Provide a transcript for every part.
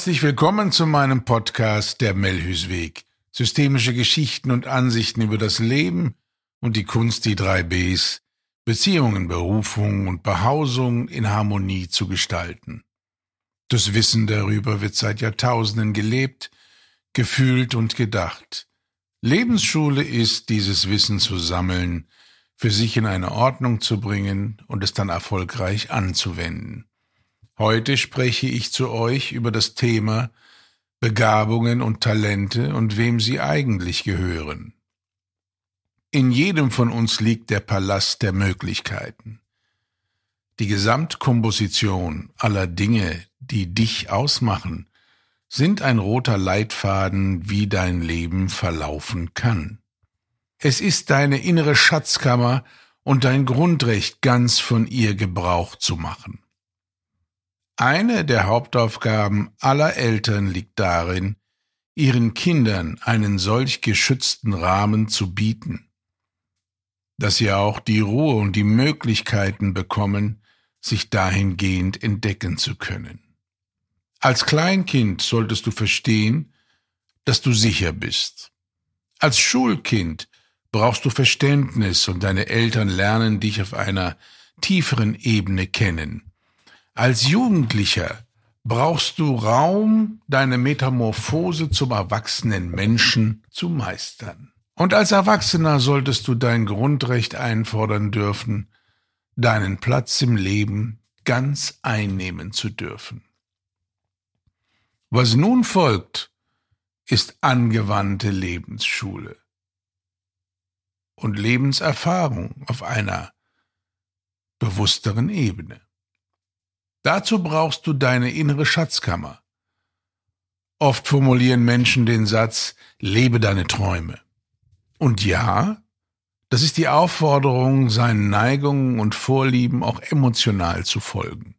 Herzlich willkommen zu meinem Podcast Der Melhüsweg. Systemische Geschichten und Ansichten über das Leben und die Kunst, die drei Bs, Beziehungen, Berufung und Behausung in Harmonie zu gestalten. Das Wissen darüber wird seit Jahrtausenden gelebt, gefühlt und gedacht. Lebensschule ist, dieses Wissen zu sammeln, für sich in eine Ordnung zu bringen und es dann erfolgreich anzuwenden. Heute spreche ich zu euch über das Thema Begabungen und Talente und wem sie eigentlich gehören. In jedem von uns liegt der Palast der Möglichkeiten. Die Gesamtkomposition aller Dinge, die dich ausmachen, sind ein roter Leitfaden, wie dein Leben verlaufen kann. Es ist deine innere Schatzkammer und dein Grundrecht, ganz von ihr Gebrauch zu machen. Eine der Hauptaufgaben aller Eltern liegt darin, ihren Kindern einen solch geschützten Rahmen zu bieten, dass sie auch die Ruhe und die Möglichkeiten bekommen, sich dahingehend entdecken zu können. Als Kleinkind solltest du verstehen, dass du sicher bist. Als Schulkind brauchst du Verständnis und deine Eltern lernen dich auf einer tieferen Ebene kennen. Als Jugendlicher brauchst du Raum, deine Metamorphose zum erwachsenen Menschen zu meistern. Und als Erwachsener solltest du dein Grundrecht einfordern dürfen, deinen Platz im Leben ganz einnehmen zu dürfen. Was nun folgt, ist angewandte Lebensschule und Lebenserfahrung auf einer bewussteren Ebene. Dazu brauchst du deine innere Schatzkammer. Oft formulieren Menschen den Satz, lebe deine Träume. Und ja, das ist die Aufforderung, seinen Neigungen und Vorlieben auch emotional zu folgen.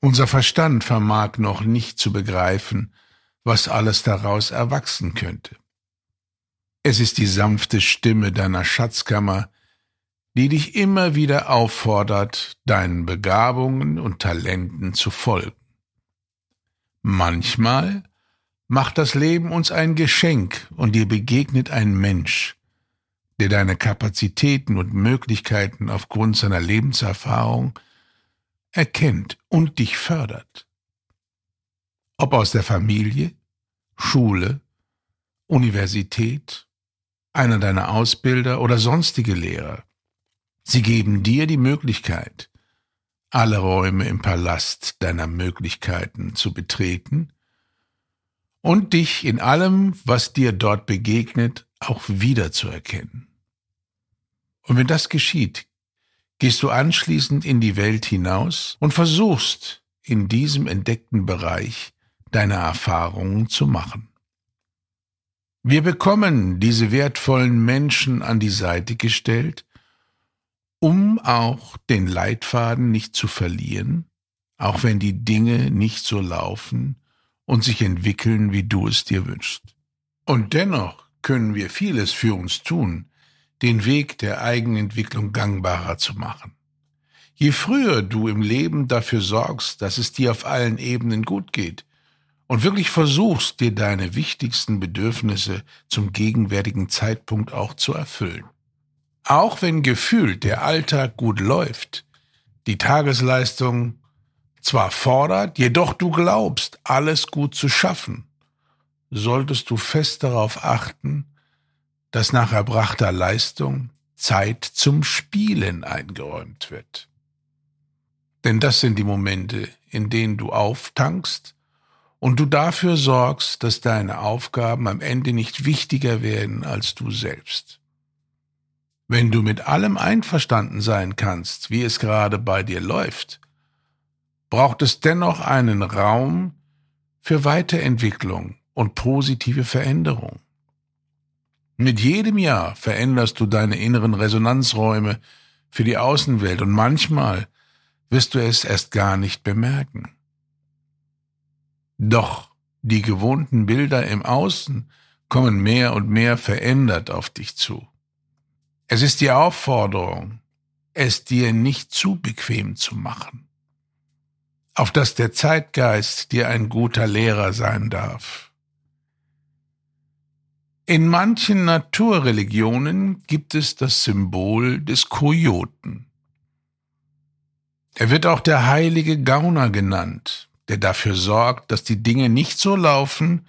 Unser Verstand vermag noch nicht zu begreifen, was alles daraus erwachsen könnte. Es ist die sanfte Stimme deiner Schatzkammer, die dich immer wieder auffordert, deinen Begabungen und Talenten zu folgen. Manchmal macht das Leben uns ein Geschenk und dir begegnet ein Mensch, der deine Kapazitäten und Möglichkeiten aufgrund seiner Lebenserfahrung erkennt und dich fördert. Ob aus der Familie, Schule, Universität, einer deiner Ausbilder oder sonstige Lehrer. Sie geben dir die Möglichkeit, alle Räume im Palast deiner Möglichkeiten zu betreten und dich in allem, was dir dort begegnet, auch wiederzuerkennen. Und wenn das geschieht, gehst du anschließend in die Welt hinaus und versuchst, in diesem entdeckten Bereich deine Erfahrungen zu machen. Wir bekommen diese wertvollen Menschen an die Seite gestellt, um auch den Leitfaden nicht zu verlieren, auch wenn die Dinge nicht so laufen und sich entwickeln, wie du es dir wünschst. Und dennoch können wir vieles für uns tun, den Weg der Eigenentwicklung gangbarer zu machen. Je früher du im Leben dafür sorgst, dass es dir auf allen Ebenen gut geht und wirklich versuchst, dir deine wichtigsten Bedürfnisse zum gegenwärtigen Zeitpunkt auch zu erfüllen, auch wenn gefühlt der Alltag gut läuft, die Tagesleistung zwar fordert, jedoch du glaubst, alles gut zu schaffen, solltest du fest darauf achten, dass nach erbrachter Leistung Zeit zum Spielen eingeräumt wird. Denn das sind die Momente, in denen du auftankst und du dafür sorgst, dass deine Aufgaben am Ende nicht wichtiger werden als du selbst. Wenn du mit allem einverstanden sein kannst, wie es gerade bei dir läuft, braucht es dennoch einen Raum für Weiterentwicklung und positive Veränderung. Mit jedem Jahr veränderst du deine inneren Resonanzräume für die Außenwelt und manchmal wirst du es erst gar nicht bemerken. Doch die gewohnten Bilder im Außen kommen mehr und mehr verändert auf dich zu. Es ist die Aufforderung, es dir nicht zu bequem zu machen. auf dass der Zeitgeist dir ein guter Lehrer sein darf. In manchen Naturreligionen gibt es das Symbol des Kojoten. Er wird auch der heilige Gauner genannt, der dafür sorgt, dass die Dinge nicht so laufen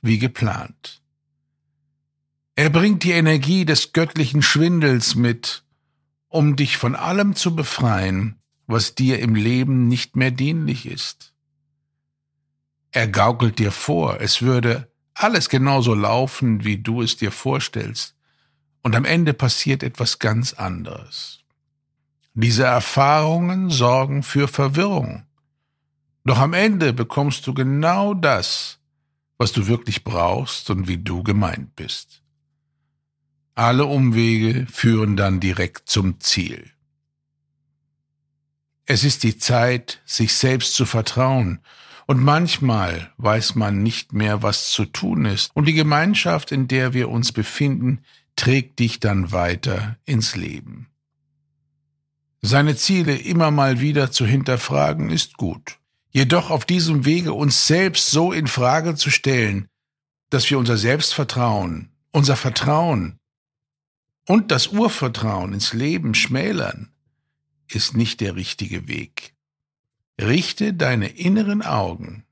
wie geplant. Er bringt die Energie des göttlichen Schwindels mit, um dich von allem zu befreien, was dir im Leben nicht mehr dienlich ist. Er gaukelt dir vor, es würde alles genauso laufen, wie du es dir vorstellst, und am Ende passiert etwas ganz anderes. Diese Erfahrungen sorgen für Verwirrung. Doch am Ende bekommst du genau das, was du wirklich brauchst und wie du gemeint bist. Alle Umwege führen dann direkt zum Ziel. Es ist die Zeit, sich selbst zu vertrauen und manchmal weiß man nicht mehr, was zu tun ist. Und die Gemeinschaft, in der wir uns befinden, trägt dich dann weiter ins Leben. Seine Ziele immer mal wieder zu hinterfragen, ist gut. Jedoch auf diesem Wege uns selbst so in Frage zu stellen, dass wir unser Selbstvertrauen, unser Vertrauen und das Urvertrauen ins Leben schmälern, ist nicht der richtige Weg. Richte deine inneren Augen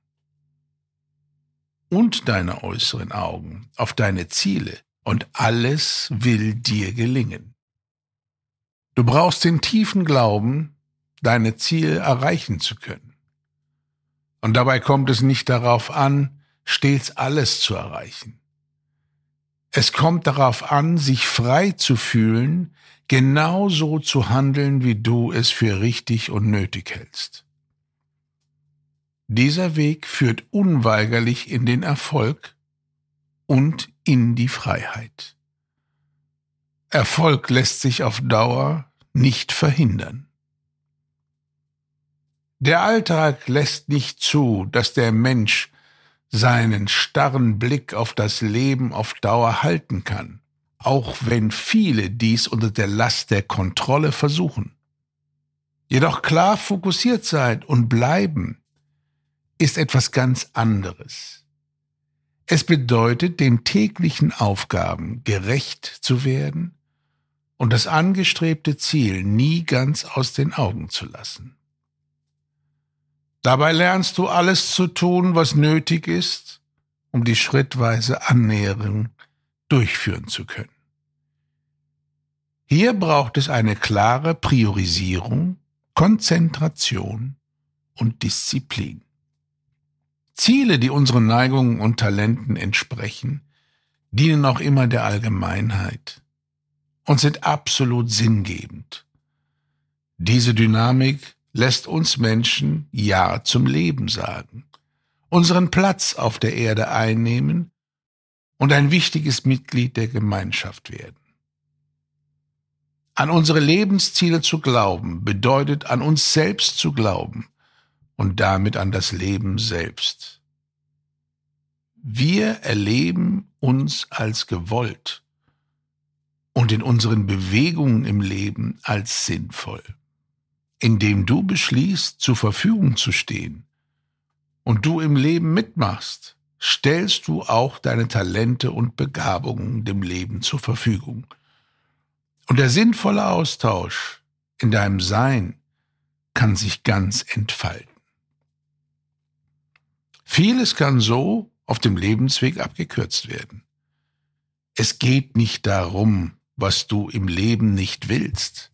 und deine äußeren Augen auf deine Ziele und alles will dir gelingen. Du brauchst den tiefen Glauben, deine Ziele erreichen zu können. Und dabei kommt es nicht darauf an, stets alles zu erreichen. Es kommt darauf an, sich frei zu fühlen, genau so zu handeln, wie du es für richtig und nötig hältst. Dieser Weg führt unweigerlich in den Erfolg und in die Freiheit. Erfolg lässt sich auf Dauer nicht verhindern. Der Alltag lässt nicht zu, dass der Mensch seinen starren Blick auf das Leben auf Dauer halten kann, auch wenn viele dies unter der Last der Kontrolle versuchen. Jedoch klar fokussiert sein und bleiben ist etwas ganz anderes. Es bedeutet, den täglichen Aufgaben gerecht zu werden und das angestrebte Ziel nie ganz aus den Augen zu lassen. Dabei lernst du alles zu tun, was nötig ist, um die schrittweise Annäherung durchführen zu können. Hier braucht es eine klare Priorisierung, Konzentration und Disziplin. Ziele, die unseren Neigungen und Talenten entsprechen, dienen auch immer der Allgemeinheit und sind absolut sinngebend. Diese Dynamik lässt uns Menschen Ja zum Leben sagen, unseren Platz auf der Erde einnehmen und ein wichtiges Mitglied der Gemeinschaft werden. An unsere Lebensziele zu glauben bedeutet an uns selbst zu glauben und damit an das Leben selbst. Wir erleben uns als gewollt und in unseren Bewegungen im Leben als sinnvoll. Indem du beschließt, zur Verfügung zu stehen und du im Leben mitmachst, stellst du auch deine Talente und Begabungen dem Leben zur Verfügung. Und der sinnvolle Austausch in deinem Sein kann sich ganz entfalten. Vieles kann so auf dem Lebensweg abgekürzt werden. Es geht nicht darum, was du im Leben nicht willst,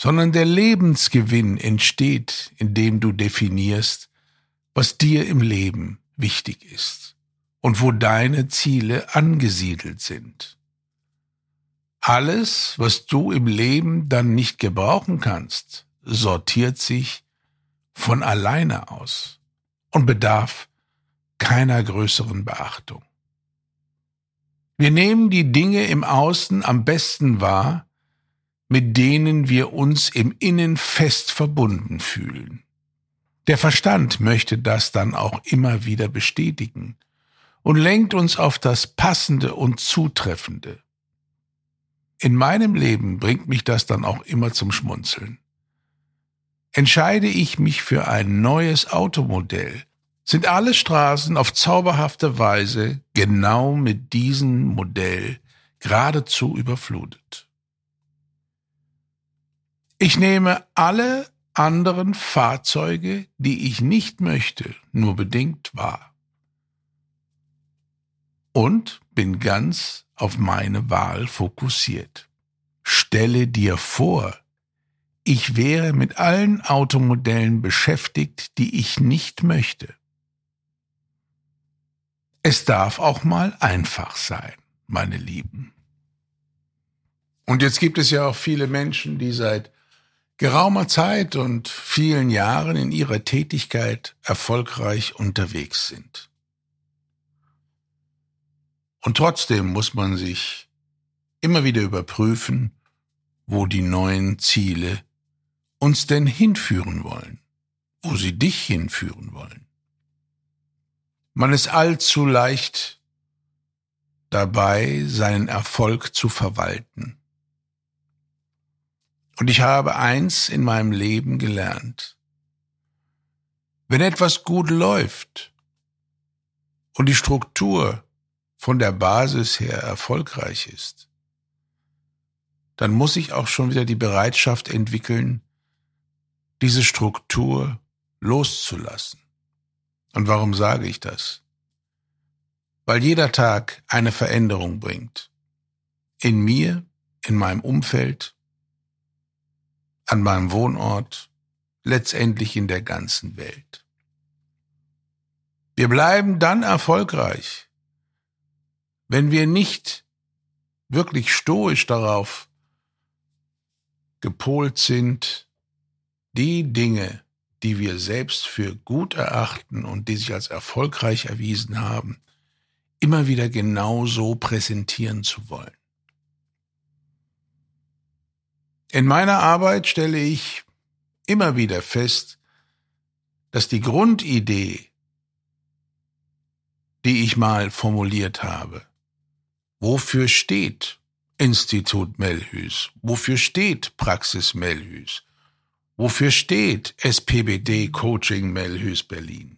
sondern der Lebensgewinn entsteht, indem du definierst, was dir im Leben wichtig ist und wo deine Ziele angesiedelt sind. Alles, was du im Leben dann nicht gebrauchen kannst, sortiert sich von alleine aus und bedarf keiner größeren Beachtung. Wir nehmen die Dinge im Außen am besten wahr, mit denen wir uns im Innen fest verbunden fühlen. Der Verstand möchte das dann auch immer wieder bestätigen und lenkt uns auf das Passende und Zutreffende. In meinem Leben bringt mich das dann auch immer zum Schmunzeln. entscheide ich mich für ein neues Automodell, sind alle Straßen auf zauberhafte Weise genau mit diesem Modell geradezu überflutet. Ich nehme alle anderen Fahrzeuge, die ich nicht möchte, nur bedingt wahr. Und bin ganz auf meine Wahl fokussiert. Stelle dir vor, ich wäre mit allen Automodellen beschäftigt, die ich nicht möchte. Es darf auch mal einfach sein, meine Lieben. Und jetzt gibt es ja auch viele Menschen, die seit geraumer Zeit und vielen Jahren in ihrer Tätigkeit erfolgreich unterwegs sind. Und trotzdem muss man sich immer wieder überprüfen, wo die neuen Ziele uns denn hinführen wollen, wo sie dich hinführen wollen. Man ist allzu leicht dabei, seinen Erfolg zu verwalten. Und ich habe eins in meinem Leben gelernt. Wenn etwas gut läuft und die Struktur von der Basis her erfolgreich ist, dann muss ich auch schon wieder die Bereitschaft entwickeln, diese Struktur loszulassen. Und warum sage ich das? Weil jeder Tag eine Veränderung bringt. In mir, in meinem Umfeld, an meinem Wohnort, letztendlich in der ganzen Welt. Wir bleiben dann erfolgreich, wenn wir nicht wirklich stoisch darauf gepolt sind, die Dinge, die wir selbst für gut erachten und die sich als erfolgreich erwiesen haben, immer wieder genau so präsentieren zu wollen. In meiner Arbeit stelle ich immer wieder fest, dass die Grundidee, die ich mal formuliert habe, wofür steht Institut Melhus, wofür steht Praxis Melhus, wofür steht SPBD Coaching Melhus Berlin,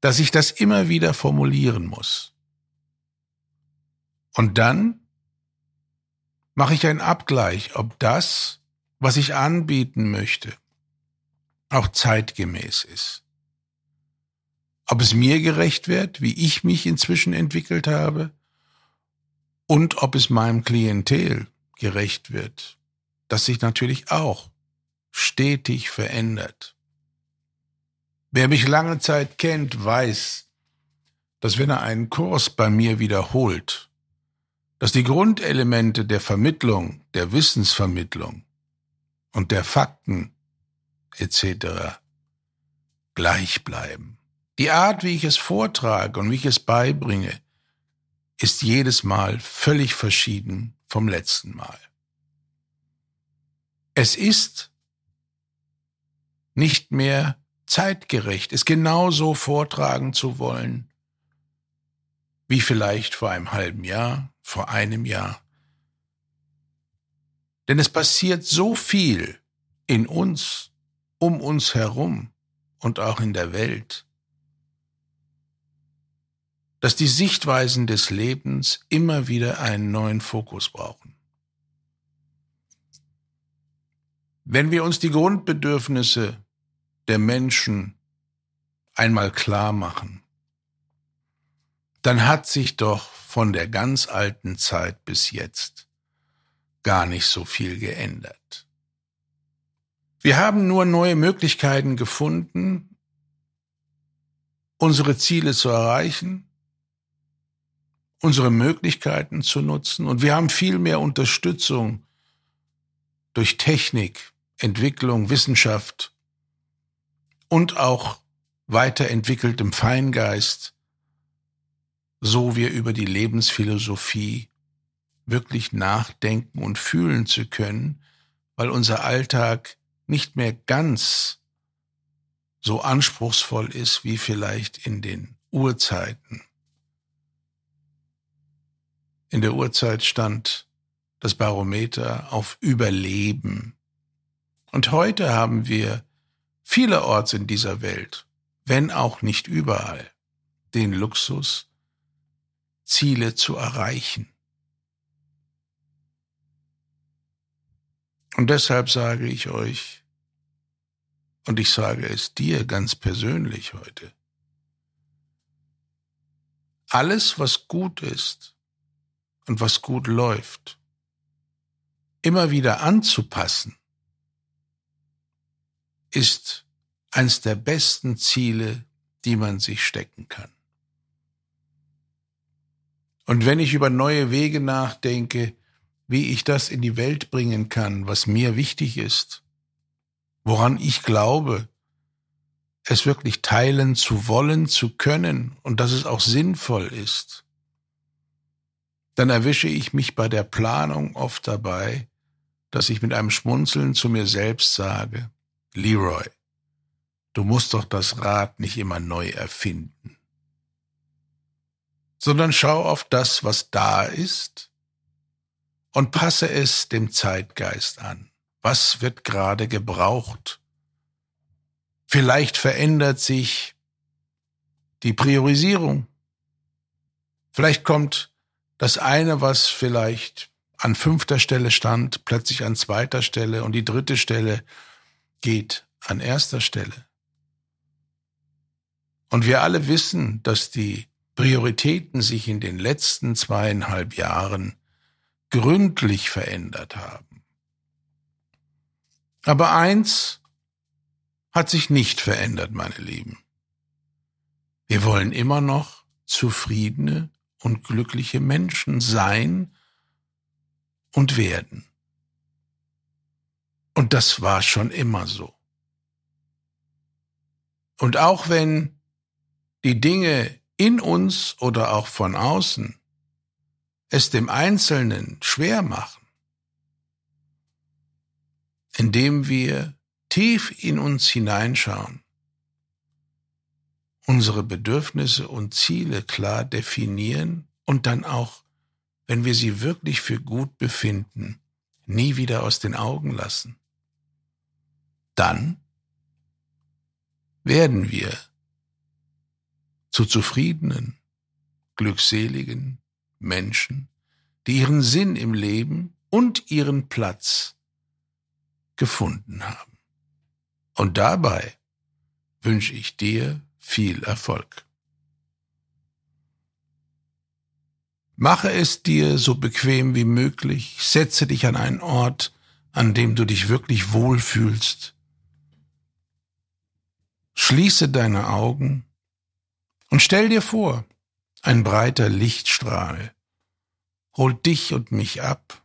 dass ich das immer wieder formulieren muss. Und dann mache ich einen Abgleich, ob das, was ich anbieten möchte, auch zeitgemäß ist. Ob es mir gerecht wird, wie ich mich inzwischen entwickelt habe, und ob es meinem Klientel gerecht wird, das sich natürlich auch stetig verändert. Wer mich lange Zeit kennt, weiß, dass wenn er einen Kurs bei mir wiederholt, dass die Grundelemente der Vermittlung, der Wissensvermittlung und der Fakten etc. gleich bleiben. Die Art, wie ich es vortrage und wie ich es beibringe, ist jedes Mal völlig verschieden vom letzten Mal. Es ist nicht mehr zeitgerecht, es genauso vortragen zu wollen, wie vielleicht vor einem halben Jahr, vor einem Jahr. Denn es passiert so viel in uns, um uns herum und auch in der Welt, dass die Sichtweisen des Lebens immer wieder einen neuen Fokus brauchen. Wenn wir uns die Grundbedürfnisse der Menschen einmal klar machen, dann hat sich doch von der ganz alten Zeit bis jetzt gar nicht so viel geändert. Wir haben nur neue Möglichkeiten gefunden, unsere Ziele zu erreichen, unsere Möglichkeiten zu nutzen und wir haben viel mehr Unterstützung durch Technik, Entwicklung, Wissenschaft und auch weiterentwickeltem Feingeist so wir über die Lebensphilosophie wirklich nachdenken und fühlen zu können, weil unser Alltag nicht mehr ganz so anspruchsvoll ist wie vielleicht in den Urzeiten. In der Urzeit stand das Barometer auf Überleben, Und heute haben wir vielerorts in dieser Welt, wenn auch nicht überall, den Luxus, Ziele zu erreichen. Und deshalb sage ich euch, und ich sage es dir ganz persönlich heute, alles, was gut ist und was gut läuft, immer wieder anzupassen, ist eines der besten Ziele, die man sich stecken kann. Und wenn ich über neue Wege nachdenke, wie ich das in die Welt bringen kann, was mir wichtig ist, woran ich glaube, es wirklich teilen zu wollen, zu können und dass es auch sinnvoll ist, dann erwische ich mich bei der Planung oft dabei, dass ich mit einem Schmunzeln zu mir selbst sage, Leroy, du musst doch das Rad nicht immer neu erfinden, sondern schau auf das, was da ist und passe es dem Zeitgeist an. Was wird gerade gebraucht? Vielleicht verändert sich die Priorisierung. Vielleicht kommt das eine, was vielleicht an fünfter Stelle stand, plötzlich an zweiter Stelle und die dritte Stelle geht an erster Stelle. Und wir alle wissen, dass die Prioritäten sich in den letzten zweieinhalb Jahren gründlich verändert haben. Aber eins hat sich nicht verändert, meine Lieben. Wir wollen immer noch zufriedene und glückliche Menschen sein und werden. Und das war schon immer so. Und auch wenn die Dinge in uns oder auch von außen es dem Einzelnen schwer machen, indem wir tief in uns hineinschauen, unsere Bedürfnisse und Ziele klar definieren und dann auch, wenn wir sie wirklich für gut befinden, nie wieder aus den Augen lassen. Dann werden wir zu zufriedenen, glückseligen Menschen, die ihren Sinn im Leben und ihren Platz gefunden haben. Und dabei wünsche ich dir viel Erfolg. Mache es dir so bequem wie möglich, setze dich an einen Ort, an dem du dich wirklich wohlfühlst. Schließe deine Augen und stell dir vor, ein breiter Lichtstrahl holt dich und mich ab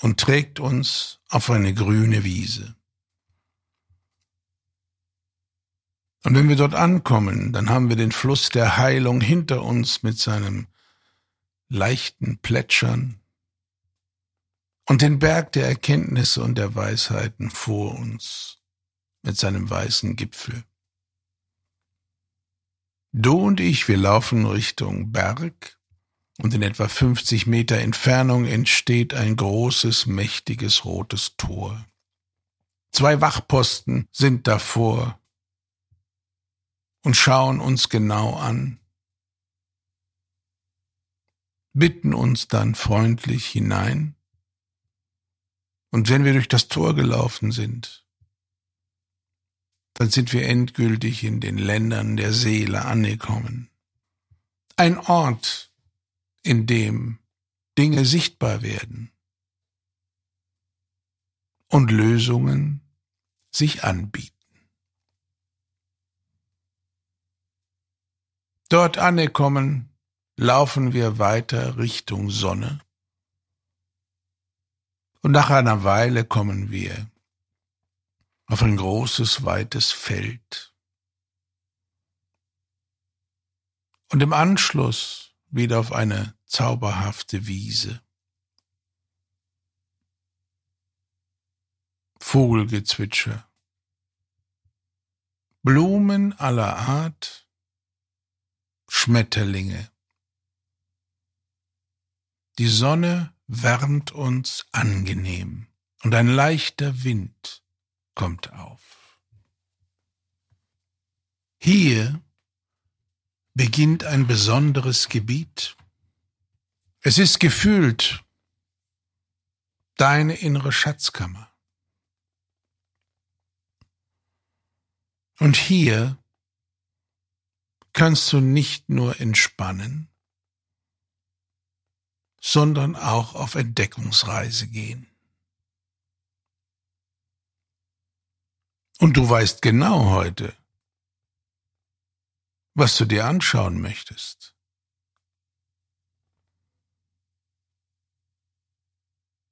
und trägt uns auf eine grüne Wiese. Und wenn wir dort ankommen, dann haben wir den Fluss der Heilung hinter uns mit seinem leichten Plätschern und den Berg der Erkenntnisse und der Weisheiten vor uns mit seinem weißen Gipfel. Du und ich, wir laufen Richtung Berg und in etwa 50 Meter Entfernung entsteht ein großes, mächtiges rotes Tor. Zwei Wachposten sind davor und schauen uns genau an, bitten uns dann freundlich hinein, und wenn wir durch das Tor gelaufen sind, dann sind wir endgültig in den Ländern der Seele angekommen. Ein Ort, in dem Dinge sichtbar werden und Lösungen sich anbieten. Dort angekommen, laufen wir weiter Richtung Sonne. Und nach einer Weile kommen wir auf ein großes, weites Feld. Und im Anschluss wieder auf eine zauberhafte Wiese. Vogelgezwitscher. Blumen aller Art Schmetterlinge. Die Sonne wärmt uns angenehm und ein leichter Wind kommt auf. Hier beginnt ein besonderes Gebiet. Es ist gefühlt deine innere Schatzkammer. Und hier kannst du nicht nur entspannen, sondern auch auf Entdeckungsreise gehen. Und du weißt genau heute, was du dir anschauen möchtest.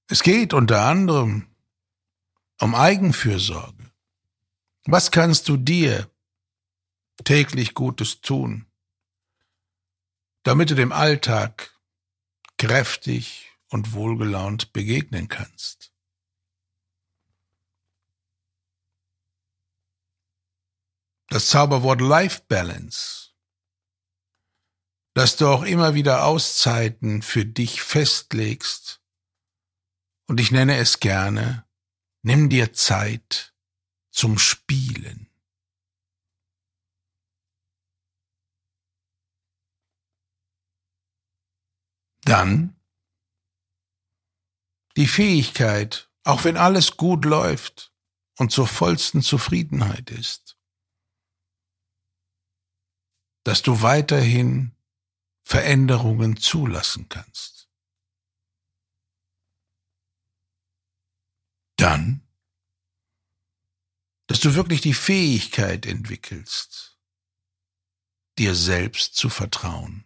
Es geht unter anderem um Eigenfürsorge. Was kannst du dir täglich Gutes tun, damit du dem Alltag kräftig und wohlgelaunt begegnen kannst? Das Zauberwort Life Balance, dass du auch immer wieder Auszeiten für dich festlegst, und ich nenne es gerne, nimm dir Zeit zum Spielen. Dann die Fähigkeit, auch wenn alles gut läuft und zur vollsten Zufriedenheit ist, dass du weiterhin Veränderungen zulassen kannst. Dann, dass du wirklich die Fähigkeit entwickelst, dir selbst zu vertrauen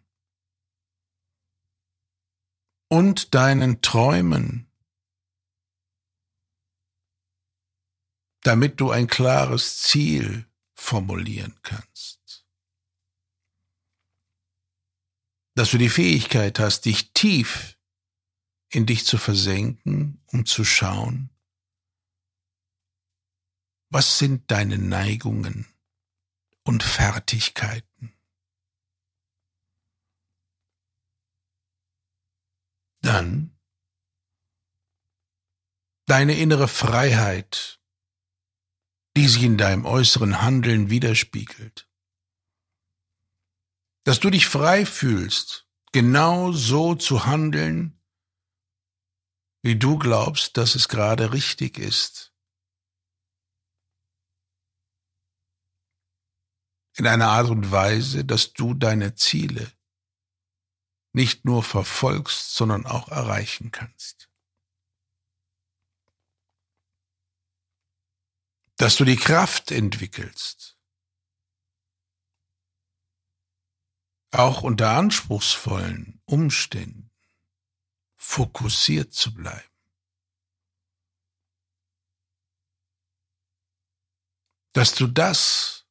und deinen Träumen, damit du ein klares Ziel formulieren kannst. Dass du die Fähigkeit hast, dich tief in dich zu versenken, um zu schauen, was sind deine Neigungen und Fertigkeiten. Dann deine innere Freiheit, die sich in deinem äußeren Handeln widerspiegelt dass du dich frei fühlst, genau so zu handeln, wie du glaubst, dass es gerade richtig ist. In einer Art und Weise, dass du deine Ziele nicht nur verfolgst, sondern auch erreichen kannst. Dass du die Kraft entwickelst, auch unter anspruchsvollen Umständen fokussiert zu bleiben. Dass du das,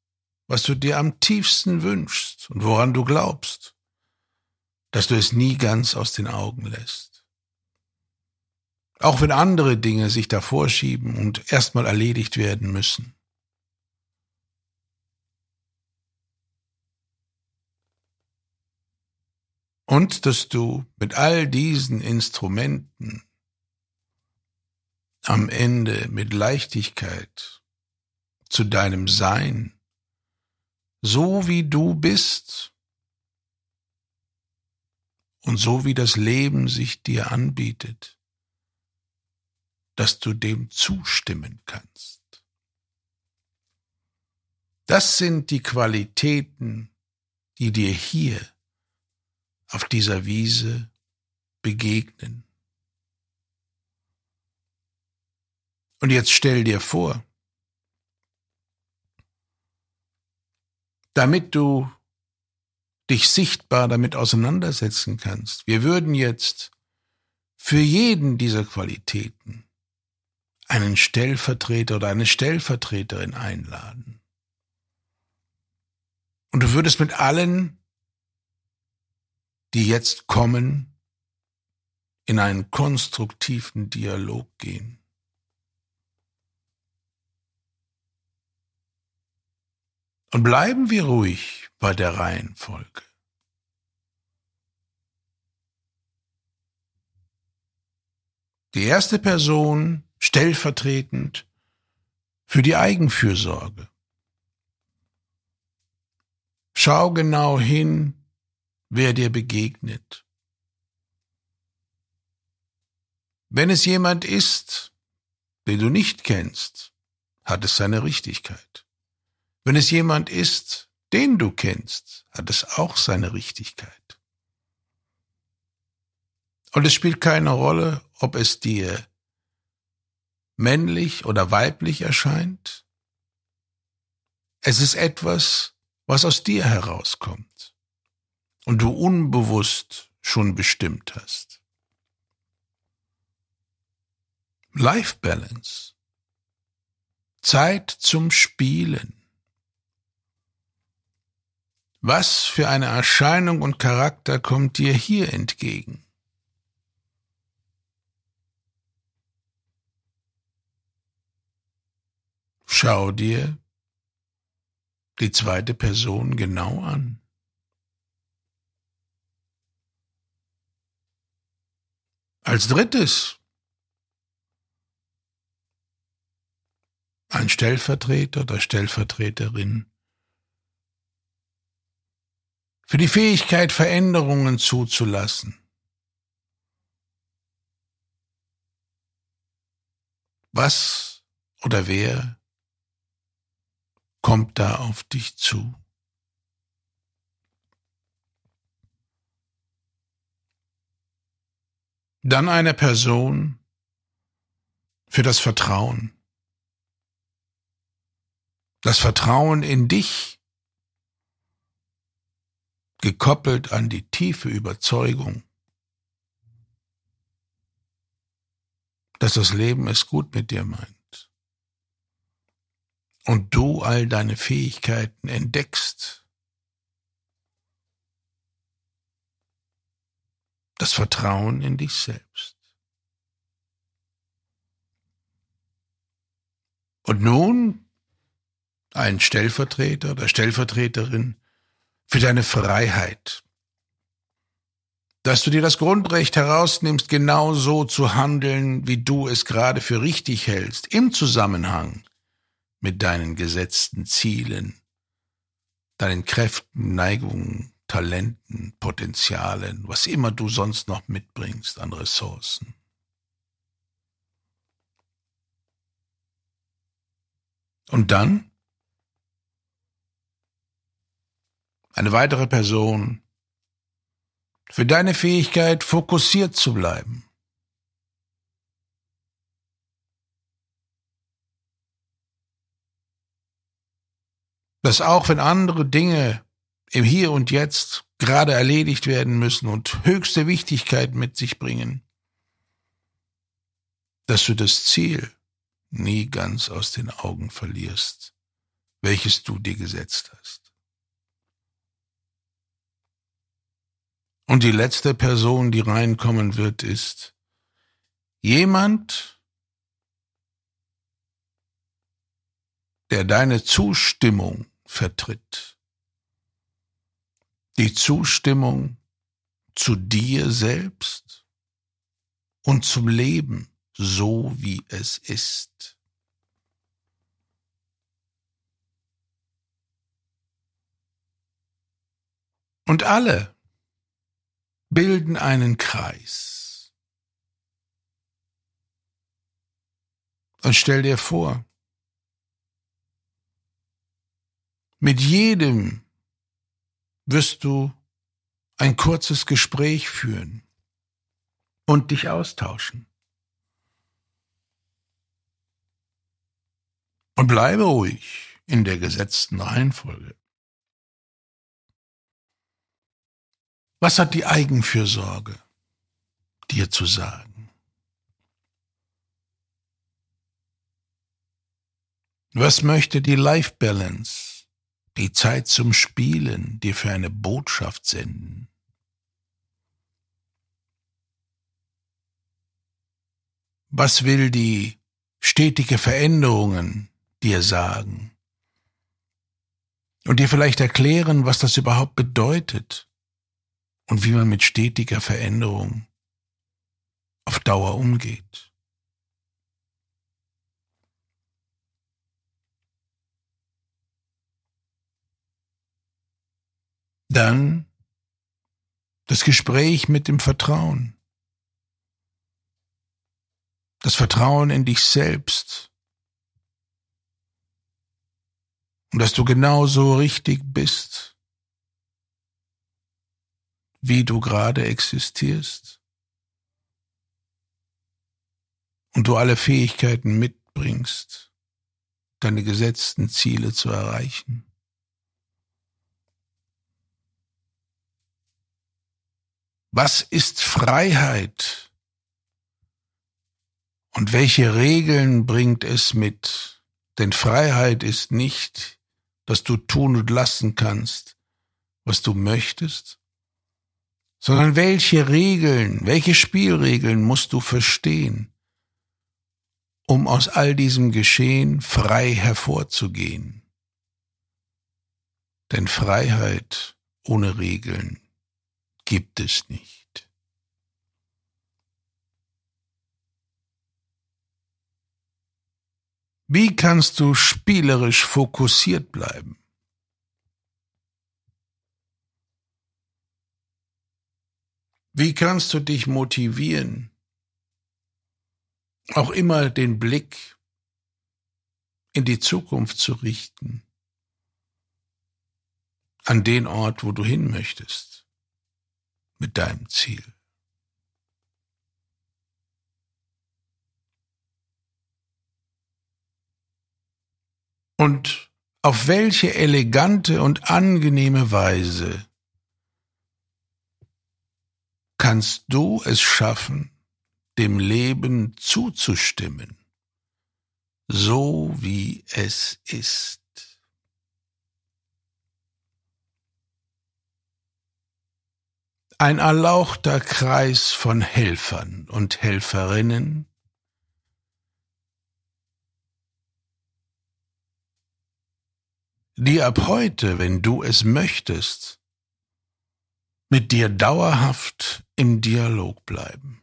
was du dir am tiefsten wünschst und woran du glaubst, dass du es nie ganz aus den Augen lässt. Auch wenn andere Dinge sich davor schieben und erstmal erledigt werden müssen. Und dass du mit all diesen Instrumenten am Ende mit Leichtigkeit zu deinem Sein, so wie du bist und so wie das Leben sich dir anbietet, dass du dem zustimmen kannst. Das sind die Qualitäten, die dir hier auf dieser Wiese begegnen. Und jetzt stell dir vor, damit du dich sichtbar damit auseinandersetzen kannst, wir würden jetzt für jeden dieser Qualitäten einen Stellvertreter oder eine Stellvertreterin einladen. Und du würdest mit allen die jetzt kommen, in einen konstruktiven Dialog gehen. Und bleiben wir ruhig bei der Reihenfolge. Die erste Person stellvertretend für die Eigenfürsorge. Schau genau hin, wer dir begegnet. Wenn es jemand ist, den du nicht kennst, hat es seine Richtigkeit. Wenn es jemand ist, den du kennst, hat es auch seine Richtigkeit. Und es spielt keine Rolle, ob es dir männlich oder weiblich erscheint. Es ist etwas, was aus dir herauskommt und du unbewusst schon bestimmt hast. Life Balance. Zeit zum Spielen. Was für eine Erscheinung und Charakter kommt dir hier entgegen? Schau dir die zweite Person genau an. Als drittes ein Stellvertreter oder Stellvertreterin für die Fähigkeit, Veränderungen zuzulassen. Was oder wer kommt da auf dich zu? Dann eine Person für das Vertrauen. Das Vertrauen in dich, gekoppelt an die tiefe Überzeugung, dass das Leben es gut mit dir meint und du all deine Fähigkeiten entdeckst. Das Vertrauen in dich selbst. Und nun ein Stellvertreter oder Stellvertreterin für deine Freiheit. Dass du dir das Grundrecht herausnimmst, genau so zu handeln, wie du es gerade für richtig hältst, im Zusammenhang mit deinen gesetzten Zielen, deinen Kräften, Neigungen, Talenten, Potenzialen, was immer du sonst noch mitbringst an Ressourcen. Und dann eine weitere Person, für deine Fähigkeit fokussiert zu bleiben. Dass auch wenn andere Dinge im Hier und Jetzt gerade erledigt werden müssen und höchste Wichtigkeit mit sich bringen, dass du das Ziel nie ganz aus den Augen verlierst, welches du dir gesetzt hast. Und die letzte Person, die reinkommen wird, ist jemand, der deine Zustimmung vertritt. Die Zustimmung zu dir selbst und zum Leben, so wie es ist. Und alle, bilden einen Kreis. Und stell dir vor, mit jedem wirst du ein kurzes Gespräch führen und dich austauschen. Und bleibe ruhig in der gesetzten Reihenfolge. Was hat die Eigenfürsorge dir zu sagen? Was möchte die Life Balance, die Zeit zum Spielen, dir für eine Botschaft senden? Was will die stetige Veränderungen dir sagen? Und dir vielleicht erklären, was das überhaupt bedeutet? und wie man mit stetiger Veränderung auf Dauer umgeht. Dann das Gespräch mit dem Vertrauen. Das Vertrauen in dich selbst. Und dass du genauso richtig bist, wie du gerade existierst. Und du alle Fähigkeiten mitbringst, deine gesetzten Ziele zu erreichen. Was ist Freiheit? Und welche Regeln bringt es mit? Denn Freiheit ist nicht, dass du tun und lassen kannst, was du möchtest, sondern welche Regeln, welche Spielregeln musst du verstehen, um aus all diesem Geschehen frei hervorzugehen. Denn Freiheit ohne Regeln gibt es nicht. Wie kannst du spielerisch fokussiert bleiben? Wie kannst du dich motivieren, auch immer den Blick in die Zukunft zu richten, an den Ort, wo du hin möchtest? Mit deinem Ziel. Und auf welche elegante und angenehme Weise kannst du es schaffen, dem Leben zuzustimmen, so wie es ist. Ein erlauchter Kreis von Helfern und Helferinnen, die ab heute, wenn du es möchtest, mit dir dauerhaft im Dialog bleiben.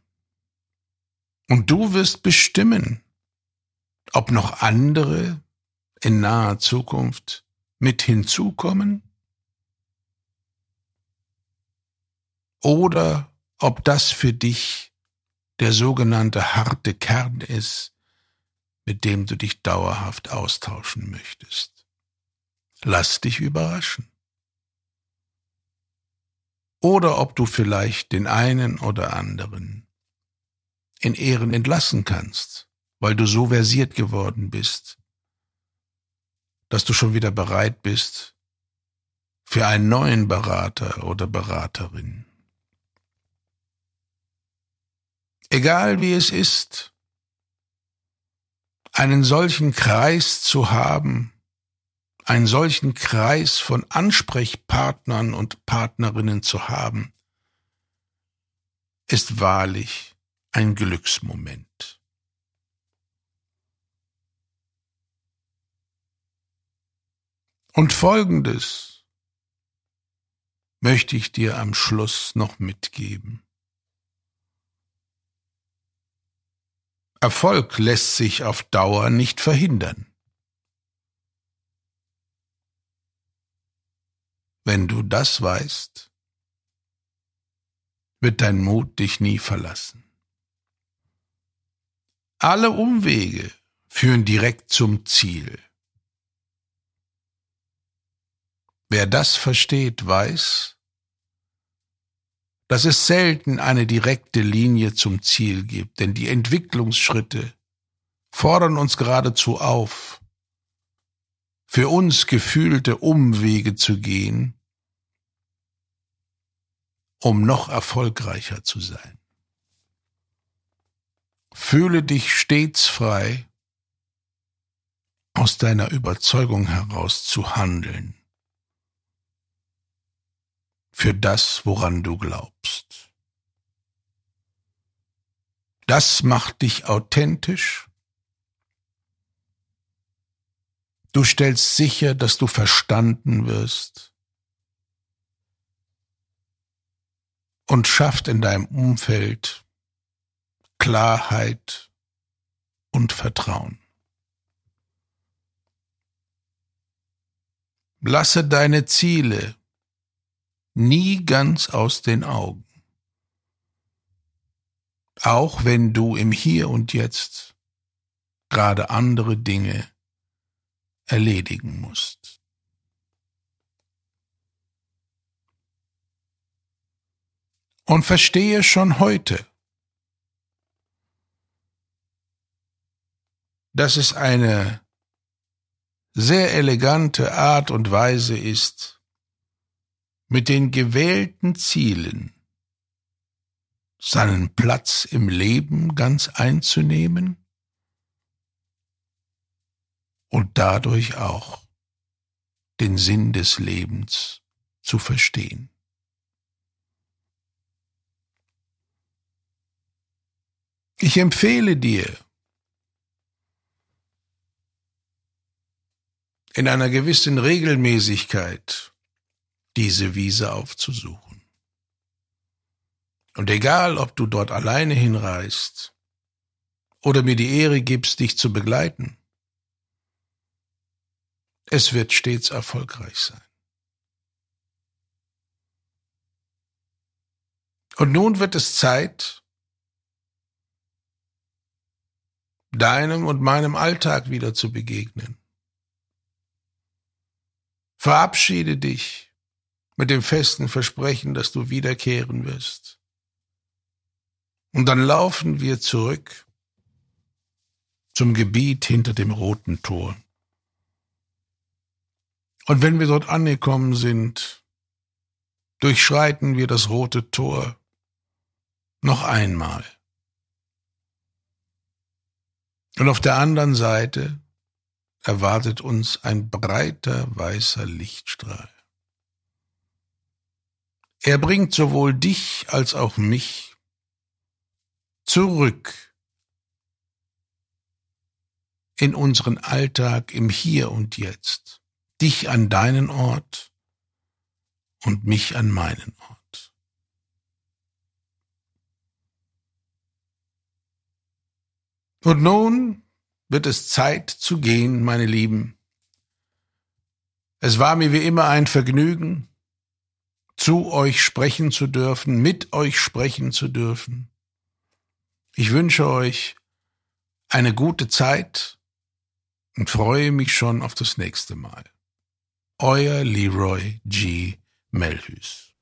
Und du wirst bestimmen, ob noch andere in naher Zukunft mit hinzukommen oder ob das für dich der sogenannte harte Kern ist, mit dem du dich dauerhaft austauschen möchtest. Lass dich überraschen. Oder ob du vielleicht den einen oder anderen in Ehren entlassen kannst, weil du so versiert geworden bist, dass du schon wieder bereit bist für einen neuen Berater oder Beraterin. Egal wie es ist, einen solchen Kreis zu haben, einen solchen Kreis von Ansprechpartnern und Partnerinnen zu haben, ist wahrlich ein Glücksmoment. Und Folgendes möchte ich dir am Schluss noch mitgeben. Erfolg lässt sich auf Dauer nicht verhindern. Wenn du das weißt, wird dein Mut dich nie verlassen. Alle Umwege führen direkt zum Ziel. Wer das versteht, weiß, dass es selten eine direkte Linie zum Ziel gibt, denn die Entwicklungsschritte fordern uns geradezu auf, für uns gefühlte Umwege zu gehen, um noch erfolgreicher zu sein. Fühle dich stets frei, aus deiner Überzeugung heraus zu handeln für das, woran du glaubst. Das macht dich authentisch. Du stellst sicher, dass du verstanden wirst und schafft in deinem Umfeld Klarheit und Vertrauen. Lasse deine Ziele nie ganz aus den Augen. Auch wenn du im Hier und Jetzt gerade andere Dinge erledigen musst. Und verstehe schon heute, dass es eine sehr elegante Art und Weise ist, mit den gewählten Zielen seinen Platz im Leben ganz einzunehmen und dadurch auch den Sinn des Lebens zu verstehen. Ich empfehle dir, in einer gewissen Regelmäßigkeit diese Wiese aufzusuchen. Und egal, ob du dort alleine hinreist oder mir die Ehre gibst, dich zu begleiten, es wird stets erfolgreich sein. Und nun wird es Zeit, deinem und meinem Alltag wieder zu begegnen. Verabschiede dich mit dem festen Versprechen, dass du wiederkehren wirst. Und dann laufen wir zurück zum Gebiet hinter dem roten Tor. Und wenn wir dort angekommen sind, durchschreiten wir das rote Tor noch einmal. Und auf der anderen Seite erwartet uns ein breiter weißer Lichtstrahl. Er bringt sowohl dich als auch mich zurück in unseren Alltag im Hier und Jetzt, dich an deinen Ort und mich an meinen Ort. Und nun wird es Zeit zu gehen, meine Lieben. Es war mir wie immer ein Vergnügen, zu euch sprechen zu dürfen, mit euch sprechen zu dürfen. Ich wünsche euch eine gute Zeit und freue mich schon auf das nächste Mal. Euer Leroy G. Melhus.